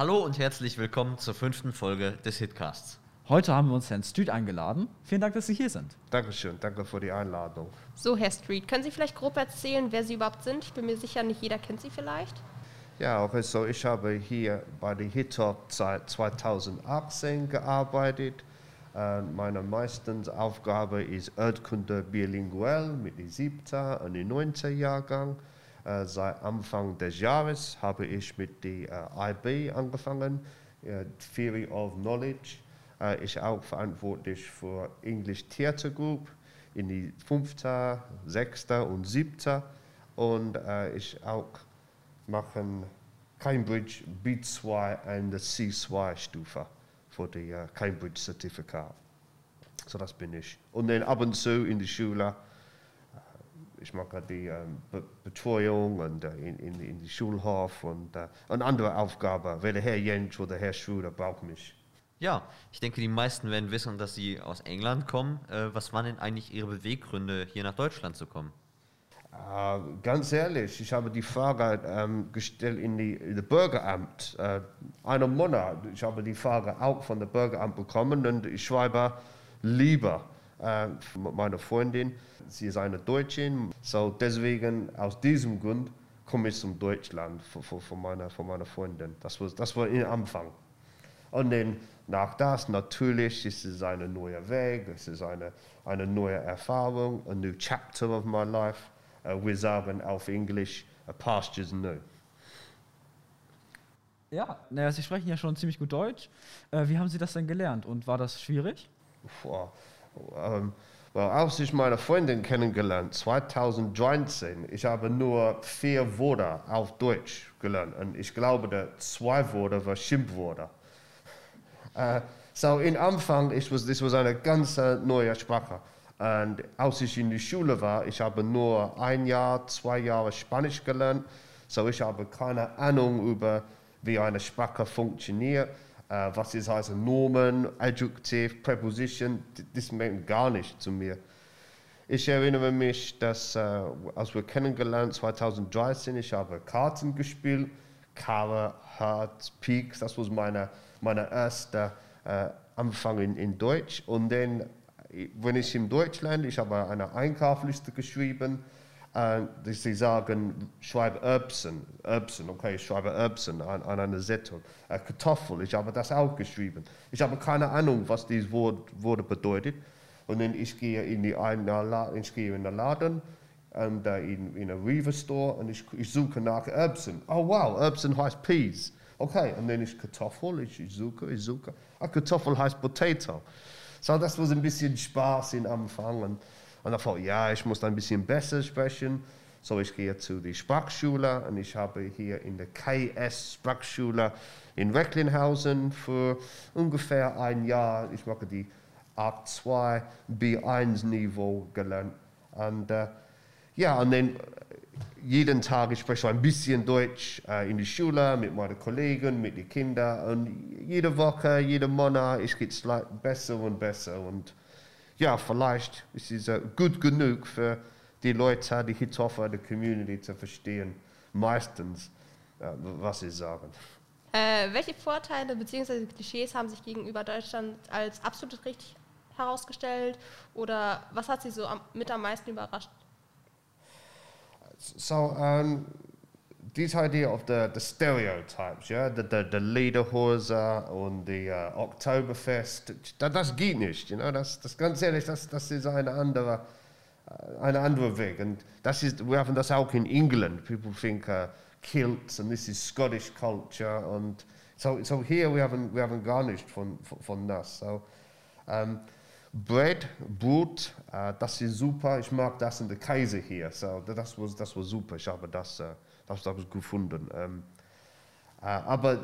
Hallo und herzlich willkommen zur fünften Folge des Hitcasts. Heute haben wir uns Herrn Stüd eingeladen. Vielen Dank, dass Sie hier sind. Dankeschön, danke für die Einladung. So, Herr Street, können Sie vielleicht grob erzählen, wer Sie überhaupt sind? Ich bin mir sicher, nicht jeder kennt Sie vielleicht. Ja, okay, so ich habe hier bei der HITOP seit 2018 gearbeitet. Äh, meine meistens Aufgabe ist Erdkunde bilinguell mit dem siebten und dem neunten Jahrgang. Äh, seit Anfang des Jahres habe ich mit der äh, IB angefangen, äh, Theory of Knowledge. Äh, ich auch verantwortlich für English Theater Group in die fünfte, sechste und siebte. Und ich auch machen Cambridge B2 und C2 Stufe für die Cambridge Zertifikat. So das bin ich. Und dann ab und zu in der Schule, ich mache die ähm, Be Betreuung und äh, in, in, in die Schulhof und, äh, und andere Aufgaben. Weder Herr Jentsch oder Herr Schröder braucht mich. Ja, ich denke, die meisten werden wissen, dass Sie aus England kommen. Äh, was waren denn eigentlich Ihre Beweggründe, hier nach Deutschland zu kommen? Äh, ganz ehrlich, ich habe die Frage ähm, gestellt in die, in die Bürgeramt. Äh, einen Monat, ich habe die Frage auch von der Bürgeramt bekommen und ich schreibe lieber äh, meine Freundin. Sie ist eine Deutschin, so deswegen aus diesem Grund komme ich zum Deutschland von, von, meiner, von meiner Freundin. Das war, das war im Anfang. Und dann nach das natürlich ist es ein neuer Weg, es ist eine, eine neue Erfahrung, a new chapter of my life. Uh, wir sagen auf Englisch, a pasture's new. Ja, naja, Sie sprechen ja schon ziemlich gut Deutsch. Äh, wie haben Sie das denn gelernt und war das schwierig? Boah, ähm, well, als ich meine Freundin kennengelernt, 2013, ich habe nur vier Worte auf Deutsch gelernt und ich glaube, der zwei Worte waren Schimpfworte. Uh, so in Anfang, ich was, das war eine ganz uh, neue Sprache. Und als ich in der Schule war, ich habe nur ein Jahr, zwei Jahre Spanisch gelernt. So ich habe keine Ahnung über, wie eine Sprache funktioniert. Uh, was ist heißt Nomen, Adjektiv, Präposition, das meint gar nicht zu mir. Ich erinnere mich, dass uh, als wir kennengelernt 2013, ich habe Karten gespielt, Kara, Herz, Peaks, das war meine, meine erste uh, Anfang in, in Deutsch. Und dann, wenn ich in Deutschland, ich habe eine Einkaufsliste geschrieben, und sie sagen, schreibe Erbsen, Erbsen, okay, ich schreibe Erbsen an, an eine Zettel. Äh, Kartoffel, ich habe das auch geschrieben. Ich habe keine Ahnung, was dieses Wort, Wort bedeutet. Und dann ich gehe in die eine, ich gehe in den Laden, und, uh, in, in einen Rewe Store und ich, ich suche nach Erbsen. Oh wow, Erbsen heißt Peas. Okay, und dann ist Kartoffel, ich, ich suche, ich suche. Ah, Kartoffel heißt Potato. So, das war ein bisschen Spaß in Anfang. Und, und ich dachte, ja, ich muss ein bisschen besser sprechen. So, ich gehe zu der Sprachschule und ich habe hier in der KS Sprachschule in Recklinghausen für ungefähr ein Jahr, ich mache die A2 B1 Niveau gelernt. Und uh, ja, und dann jeden Tag ich spreche ein bisschen Deutsch äh, in der Schule mit meinen Kollegen, mit den Kindern und jede Woche, jeden Monat, ich geht es besser und besser und ja, vielleicht ist es gut genug für die Leute, die Hitoffer, die Community zu verstehen, meistens, uh, was sie sagen. Äh, welche Vorteile bzw. Klischees haben sich gegenüber Deutschland als absolut richtig herausgestellt oder was hat Sie so am, mit am meisten überrascht? So, um, this idea of the, the stereotypes, yeah, the, the, the Lederhose und die uh, Oktoberfest, das, das geht nicht, you know? das, das ganz ehrlich, das, das ist eine andere, uh, eine andere Weg. Und das ist, wir haben das auch in England. People think uh, kilts and this is Scottish culture. Und so, so here we haven't, we haven't gar nicht von, von, das. So, um, Bread, Brot, uh, das ist super. Ich mag das in der Käse hier. So, das, war, das war super. Ich habe das, uh, das, das gefunden. Um, uh, aber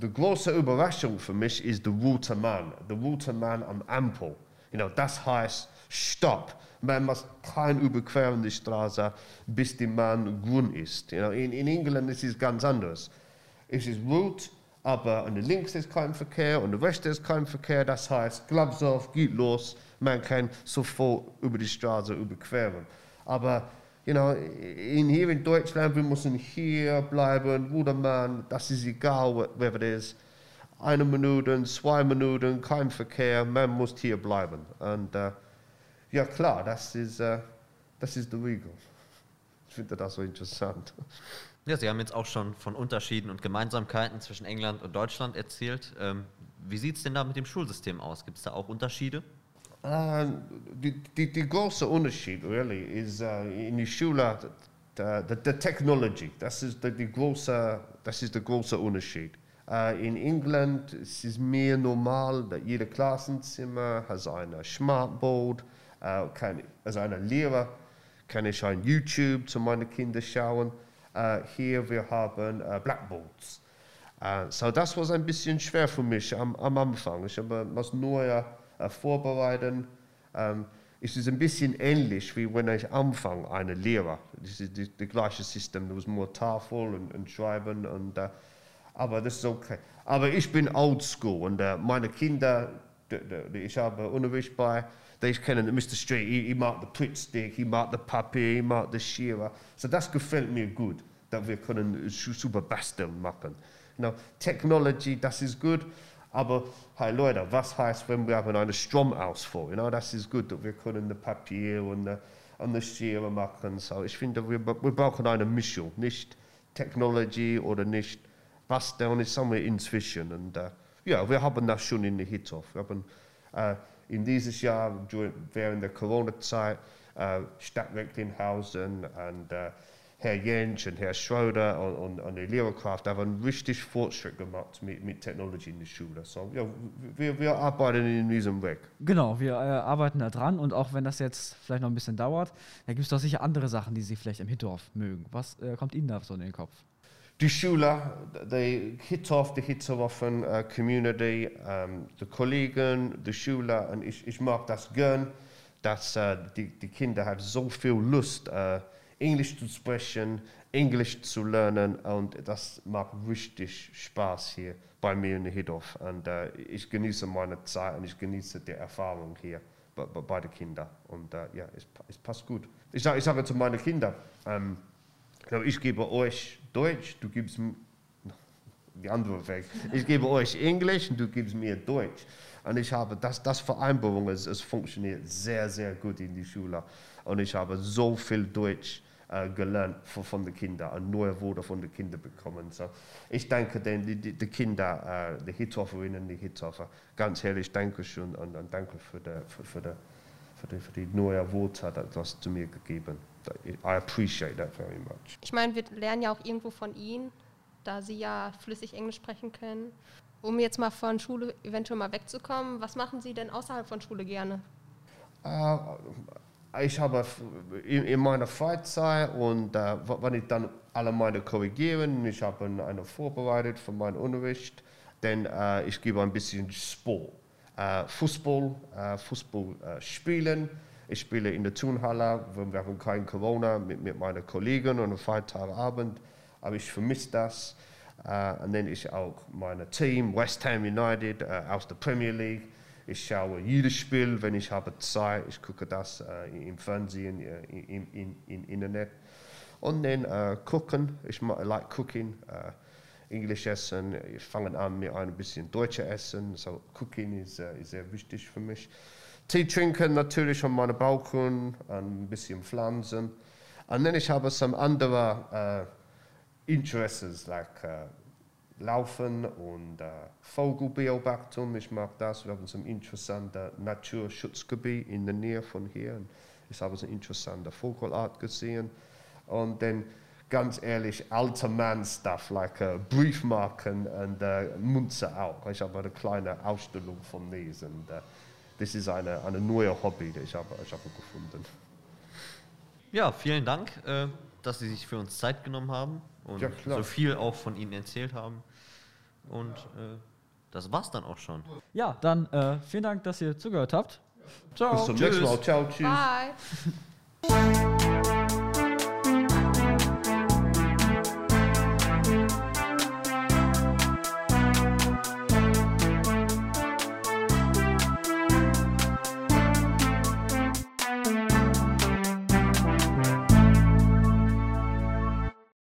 die große Überraschung für mich ist der rote Mann. Der rote Mann am Ampel. You know, das heißt Stopp. Man muss kein überqueren die Straße, bis der Mann grün ist. You know, in, in England ist es ganz anders. Es ist rot, aber an der links ist kein Verkehr und der rechts ist kein Verkehr. Das heißt, Glabs auf, geht los, man kann sofort über die Straße überqueren. Aber you know, in, hier in Deutschland, wir müssen hier bleiben, oder man, das ist egal, wer es ist. Eine Minute, zwei Minuten, kein Verkehr, man muss hier bleiben. Und uh, ja klar, das ist, uh, das ist die Regel. Ich finde das so interessant. Ja, Sie haben jetzt auch schon von Unterschieden und Gemeinsamkeiten zwischen England und Deutschland erzählt. Ähm, wie sieht es denn da mit dem Schulsystem aus? Gibt es da auch Unterschiede? Uh, die, die, die große Unterschied, really, ist uh, in der Schule, the, the, the technology. Das ist die, die große, das ist der große Unterschied. Uh, in England es ist es mehr normal, dass jedes Klassenzimmer hat ein Smartboard. Uh, kann, als ein Lehrer kann ich ein YouTube zu meinen Kindern schauen. Uh, hier wir haben uh, Blackboards. Uh, so das war ein bisschen schwer für mich am, am Anfang. Ich habe was Neues vorbereiten. Ähm, es ist ein bisschen ähnlich, wie wenn ich anfange, eine Lehre. Das ist das gleiche System, du musst nur Tafel und, und schreiben. Und, äh, aber das ist okay. Aber ich bin old school und äh, meine Kinder, die, die, ich habe Unterricht bei, die kennen Mr. Street, ich, ich mag den Twitstick, ich mag den Papier, ich mag den Schere. So das gefällt mir gut, dass wir können super basteln machen. You Technology, das ist gut. Aber hey Leute, was heißt, wenn wir haben einen Stromausfall? You know, das ist gut, wir können das Papier und, uh, und die Schere machen. So, ich finde, wir, wir brauchen eine Mischung, nicht Technology oder nicht Basteln, ist somewhere inzwischen. Und uh, ja, wir haben das schon in der Hithof. Wir haben uh, in dieses Jahr, während der Corona-Zeit, uh, Stadt Recklinghausen und uh, Herr Jentsch und Herr Schröder und, und, und die Lehrerkraft haben richtig Fortschritt gemacht mit, mit Technologie in der Schule. So, ja, wir, wir arbeiten in diesem Weg. Genau, wir äh, arbeiten da dran und auch wenn das jetzt vielleicht noch ein bisschen dauert, da gibt es doch sicher andere Sachen, die Sie vielleicht im Hittorf mögen. Was äh, kommt Ihnen da so in den Kopf? Die Schule, die Hittorf, die Hittorfen uh, Community, um, die Kollegen, die Schule und ich, ich mag das gern, dass uh, die, die Kinder haben so viel Lust uh, Englisch zu sprechen, Englisch zu lernen und das macht richtig Spaß hier bei mir in Hidorf. Und uh, ich genieße meine Zeit und ich genieße die Erfahrung hier bei, bei den Kindern. Und uh, ja, es, es, passt gut. Ich sage, ich sage zu meinen Kindern, ähm, ich gebe euch Deutsch, du gibst mir die andere Weg. Ich gebe euch Englisch und du gibst mir Deutsch. Und ich habe das, das Vereinbarung, es, es funktioniert sehr, sehr gut in die Schule. Und ich habe so viel Deutsch äh, gelernt von, von den Kindern und neue Worte von den Kindern bekommen. So, ich danke den die, die, Kinder, äh, die Hitzhoferinnen, die Hitzhofer, ganz herzlich Dankeschön und, und danke für die, für, für, die, für, die, für die neue Worte, das zu mir gegeben. I appreciate that very much. Ich meine, wir lernen ja auch irgendwo von Ihnen, da Sie ja flüssig Englisch sprechen können. Um jetzt mal von Schule eventuell mal wegzukommen, was machen Sie denn außerhalb von Schule gerne? Uh, ich habe in, in meiner Freizeit und äh, wenn ich dann alle meine korrigieren, ich habe eine vorbereitet für meinen Unterricht, denn äh, ich gebe ein bisschen Sport. Äh, Fußball, äh, Fußball äh, spielen. Ich spiele in der Turnhalle, wir haben kein Corona mit, mit meinen Kollegen und Freitagabend, aber ich vermisse das. Äh, und dann ich auch mein Team, West Ham United aus der Premier League. Ich schaue jedes Spiel, wenn ich habe Zeit. Ich gucke das äh, im Fernsehen, äh, im, im, im, Internet. Und dann äh, gucken. Ich like cooking. Äh, Englisch essen. Ich fange an mit ein bisschen Deutsch essen. So Cooking ist, äh, ist sehr wichtig für mich. Tee trinken natürlich an meinem Balkon, ein bisschen Pflanzen. Und dann ich habe some andere uh, interests like uh, Laufen und äh, Vogelbeobachtung. Ich mag das. Wir haben so ein interessantes Naturschutzgebiet in der Nähe von hier. Ich habe so eine interessante Vogelart gesehen. Und dann ganz ehrlich, alter Mann-Stuff, like uh, Briefmarken und uh, Münze auch. Ich habe eine kleine Ausstellung von diesen. Uh, das ist eine, eine neue Hobby, die ich habe, ich habe gefunden. Ja, vielen Dank, äh, dass Sie sich für uns Zeit genommen haben und Ja, so viel auch von Ihnen erzählt haben. Und äh, das war's dann auch schon. Ja, dann äh, vielen Dank, dass ihr zugehört habt. Ciao. Bis zum nächsten Mal. Ciao, tschüss. Bye!